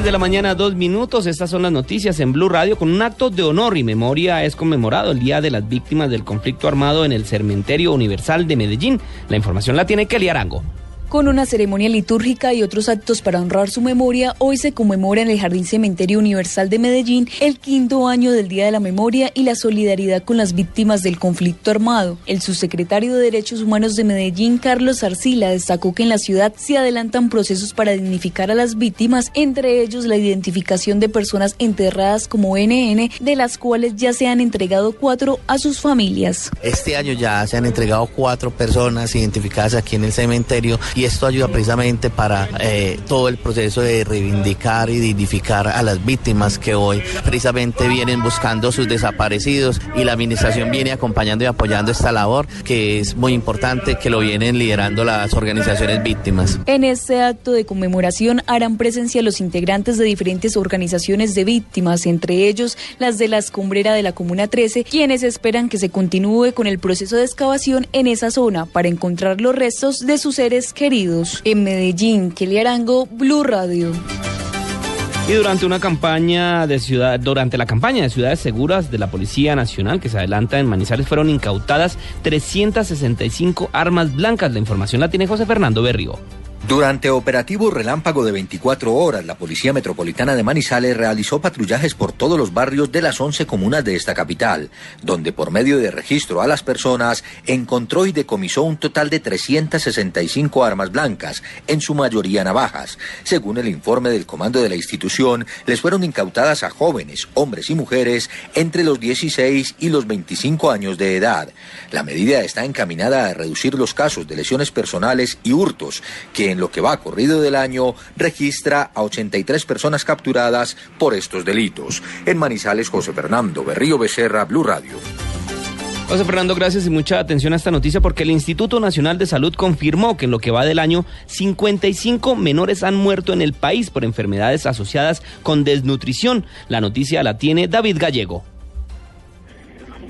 10 de la mañana, dos minutos. Estas son las noticias en Blue Radio. Con un acto de honor y memoria es conmemorado el Día de las Víctimas del Conflicto Armado en el Cementerio Universal de Medellín. La información la tiene Kelly Arango. Con una ceremonia litúrgica y otros actos para honrar su memoria, hoy se conmemora en el Jardín Cementerio Universal de Medellín el quinto año del Día de la Memoria y la solidaridad con las víctimas del conflicto armado. El subsecretario de Derechos Humanos de Medellín, Carlos Arcila, destacó que en la ciudad se adelantan procesos para dignificar a las víctimas, entre ellos la identificación de personas enterradas como NN, de las cuales ya se han entregado cuatro a sus familias. Este año ya se han entregado cuatro personas identificadas aquí en el cementerio esto ayuda precisamente para eh, todo el proceso de reivindicar y dignificar a las víctimas que hoy precisamente vienen buscando sus desaparecidos y la administración viene acompañando y apoyando esta labor que es muy importante que lo vienen liderando las organizaciones víctimas. En este acto de conmemoración harán presencia los integrantes de diferentes organizaciones de víctimas, entre ellos las de la escombrera de la Comuna 13, quienes esperan que se continúe con el proceso de excavación en esa zona para encontrar los restos de sus seres queridos. En Medellín, Kelly Arango, Blue Radio. Y durante una campaña de ciudad, durante la campaña de ciudades seguras de la Policía Nacional que se adelanta en Manizales fueron incautadas 365 armas blancas. La información la tiene José Fernando Berrío. Durante operativo relámpago de 24 horas, la Policía Metropolitana de Manizales realizó patrullajes por todos los barrios de las 11 comunas de esta capital, donde por medio de registro a las personas encontró y decomisó un total de 365 armas blancas, en su mayoría navajas. Según el informe del comando de la institución, les fueron incautadas a jóvenes, hombres y mujeres entre los 16 y los 25 años de edad. La medida está encaminada a reducir los casos de lesiones personales y hurtos que en lo que va corrido del año registra a 83 personas capturadas por estos delitos. En Manizales, José Fernando Berrío Becerra, Blue Radio. José Fernando, gracias y mucha atención a esta noticia porque el Instituto Nacional de Salud confirmó que en lo que va del año 55 menores han muerto en el país por enfermedades asociadas con desnutrición. La noticia la tiene David Gallego.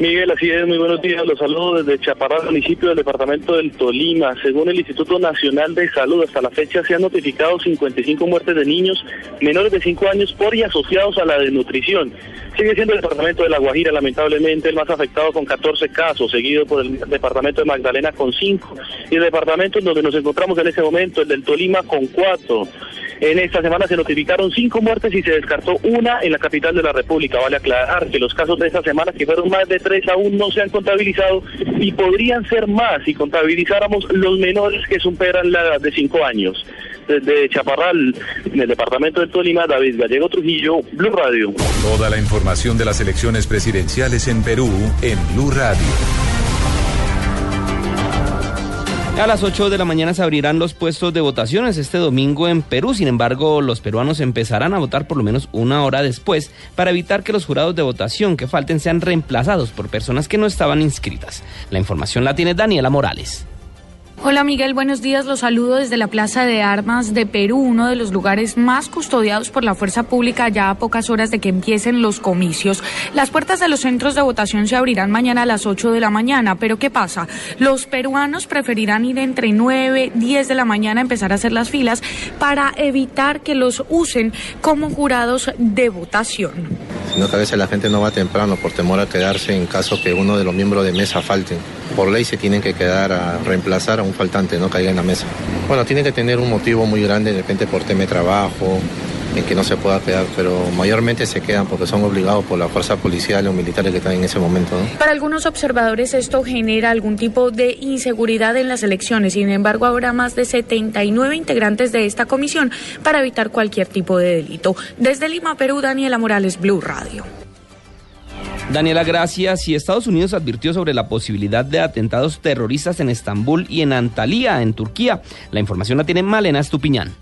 Miguel, así es, muy buenos días. Los saludo desde Chaparral, municipio del departamento del Tolima. Según el Instituto Nacional de Salud, hasta la fecha se han notificado 55 muertes de niños menores de 5 años por y asociados a la desnutrición. Sigue siendo el departamento de La Guajira, lamentablemente, el más afectado con 14 casos, seguido por el departamento de Magdalena con 5 y el departamento en donde nos encontramos en este momento, el del Tolima, con 4. En esta semana se notificaron cinco muertes y se descartó una en la capital de la República. Vale aclarar que los casos de esta semana, que fueron más de tres, aún no se han contabilizado y podrían ser más si contabilizáramos los menores que superan la edad de cinco años. Desde Chaparral, en el departamento del Tolima, David Gallego Trujillo, Blue Radio. Toda la información de las elecciones presidenciales en Perú en Blue Radio. A las 8 de la mañana se abrirán los puestos de votaciones este domingo en Perú. Sin embargo, los peruanos empezarán a votar por lo menos una hora después para evitar que los jurados de votación que falten sean reemplazados por personas que no estaban inscritas. La información la tiene Daniela Morales. Hola Miguel, buenos días. Los saludo desde la Plaza de Armas de Perú, uno de los lugares más custodiados por la fuerza pública ya a pocas horas de que empiecen los comicios. Las puertas de los centros de votación se abrirán mañana a las 8 de la mañana, pero ¿qué pasa? Los peruanos preferirán ir entre 9, 10 de la mañana a empezar a hacer las filas para evitar que los usen como jurados de votación. Sino que a veces la gente no va temprano por temor a quedarse en caso que uno de los miembros de mesa falten. Por ley se tienen que quedar a reemplazar a un faltante, no caiga en la mesa. Bueno, tienen que tener un motivo muy grande, de repente por tema trabajo, en que no se pueda quedar, pero mayormente se quedan porque son obligados por la fuerza policial o militares que están en ese momento. Para algunos observadores esto genera algún tipo de inseguridad en las elecciones, sin embargo habrá más de 79 integrantes de esta comisión para evitar cualquier tipo de delito. Desde Lima, Perú, Daniela Morales, Blue Radio. Daniela, gracias. Y Estados Unidos advirtió sobre la posibilidad de atentados terroristas en Estambul y en Antalya, en Turquía. La información la tiene Malena Estupiñán.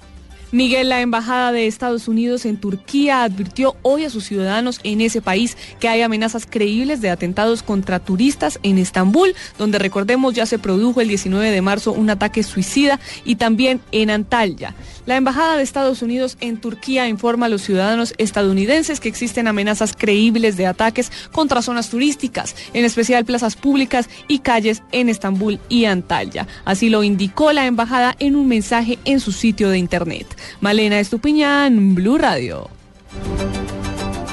Miguel, la Embajada de Estados Unidos en Turquía advirtió hoy a sus ciudadanos en ese país que hay amenazas creíbles de atentados contra turistas en Estambul, donde recordemos ya se produjo el 19 de marzo un ataque suicida y también en Antalya. La Embajada de Estados Unidos en Turquía informa a los ciudadanos estadounidenses que existen amenazas creíbles de ataques contra zonas turísticas, en especial plazas públicas y calles en Estambul y Antalya. Así lo indicó la embajada en un mensaje en su sitio de internet. Malena Estupiñán, Blue Radio.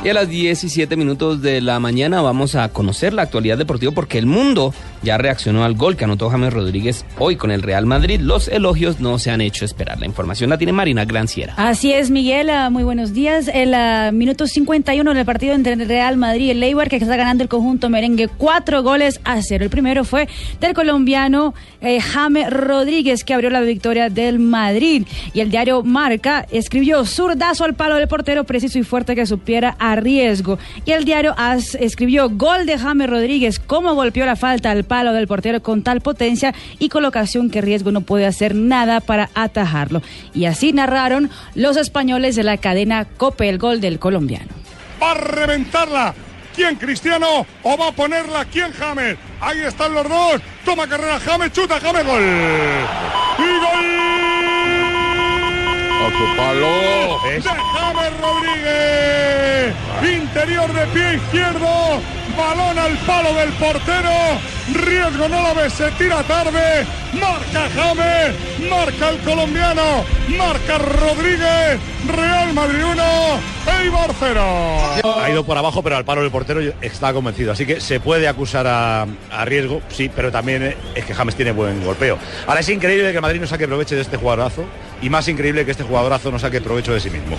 Y a las 17 minutos de la mañana vamos a conocer la actualidad deportiva porque el mundo ya reaccionó al gol que anotó James Rodríguez hoy con el Real Madrid. Los elogios no se han hecho esperar. La información la tiene Marina Granciera. Así es, Miguel. Ah, muy buenos días. El minuto 51 del partido entre el Real Madrid y el que está ganando el conjunto merengue cuatro goles a cero. El primero fue del colombiano eh, James Rodríguez, que abrió la victoria del Madrid. Y el diario Marca escribió zurdazo al palo del portero preciso y fuerte que supiera a riesgo. Y el diario escribió gol de James Rodríguez, cómo golpeó la falta al palo del portero con tal potencia y colocación que riesgo no puede hacer nada para atajarlo. Y así narraron los españoles de la cadena Cope el gol del colombiano. Va a reventarla. ¿Quién Cristiano o va a ponerla quién James? Ahí están los dos. Toma carrera James, chuta James, gol. Y gol. A su palo. De James Rodríguez. Interior de pie izquierdo. Balón al palo del portero. Riesgo no lo ve, se tira tarde. Marca James. Marca el colombiano. Marca Rodríguez. Real Madrid 1. Eibar 0. Ha ido por abajo, pero al palo del portero está convencido. Así que se puede acusar a, a riesgo, sí, pero también es que James tiene buen golpeo. Ahora es increíble que Madrid no saque provecho de este jugadorazo y más increíble que este jugadorazo no saque provecho de sí mismo.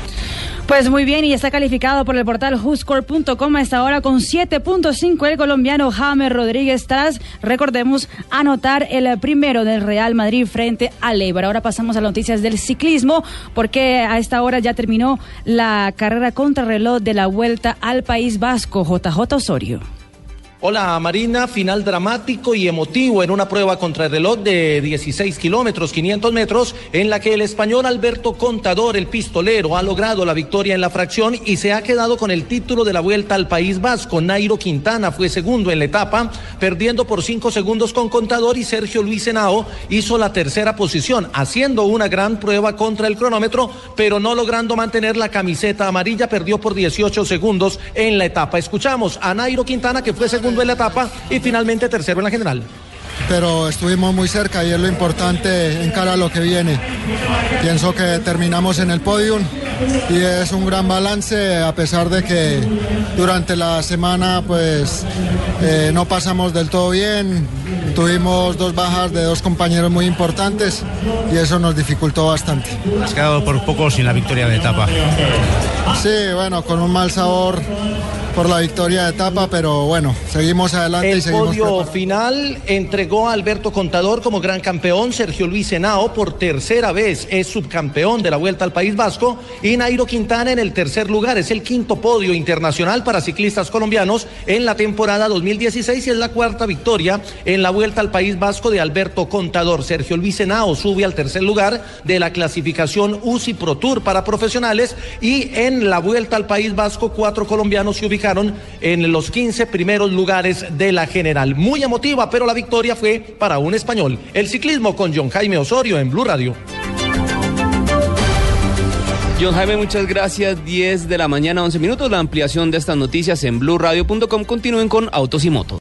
Pues muy bien, y está calificado por el portal WhoScore.com a esta hora con 7.5 el colombiano James Rodríguez tras, recordemos, anotar el primero del Real Madrid frente al Eibar. Ahora pasamos a las noticias del ciclismo, porque a esta hora ya terminó la carrera contrarreloj de la Vuelta al País Vasco, JJ Osorio. Hola Marina, final dramático y emotivo en una prueba contra el reloj de 16 kilómetros, 500 metros, en la que el español Alberto Contador, el pistolero, ha logrado la victoria en la fracción y se ha quedado con el título de la vuelta al País Vasco. Nairo Quintana fue segundo en la etapa, perdiendo por cinco segundos con Contador y Sergio Luis Henao hizo la tercera posición, haciendo una gran prueba contra el cronómetro, pero no logrando mantener la camiseta amarilla, perdió por 18 segundos en la etapa. Escuchamos a Nairo Quintana que fue segundo en la etapa y finalmente tercero en la general. Pero estuvimos muy cerca y es lo importante en cara a lo que viene. Pienso que terminamos en el podium y es un gran balance a pesar de que durante la semana pues eh, no pasamos del todo bien. Tuvimos dos bajas de dos compañeros muy importantes y eso nos dificultó bastante. Has quedado por poco sin la victoria de etapa. Sí, bueno, con un mal sabor por la victoria de etapa, pero bueno, seguimos adelante el y seguimos podio final entregó a Alberto Contador como gran campeón, Sergio Luis Henao por tercera vez es subcampeón de la Vuelta al País Vasco y Nairo Quintana en el tercer lugar, es el quinto podio internacional para ciclistas colombianos en la temporada 2016 y es la cuarta victoria en la Vuelta al País Vasco de Alberto Contador. Sergio Luis Henao sube al tercer lugar de la clasificación UCI Pro Tour para profesionales y en la Vuelta al País Vasco cuatro colombianos se en los 15 primeros lugares de la general. Muy emotiva, pero la victoria fue para un español. El ciclismo con John Jaime Osorio en Blue Radio. John Jaime, muchas gracias. 10 de la mañana, 11 minutos. La ampliación de estas noticias en blueradio.com. Continúen con Autos y Motos.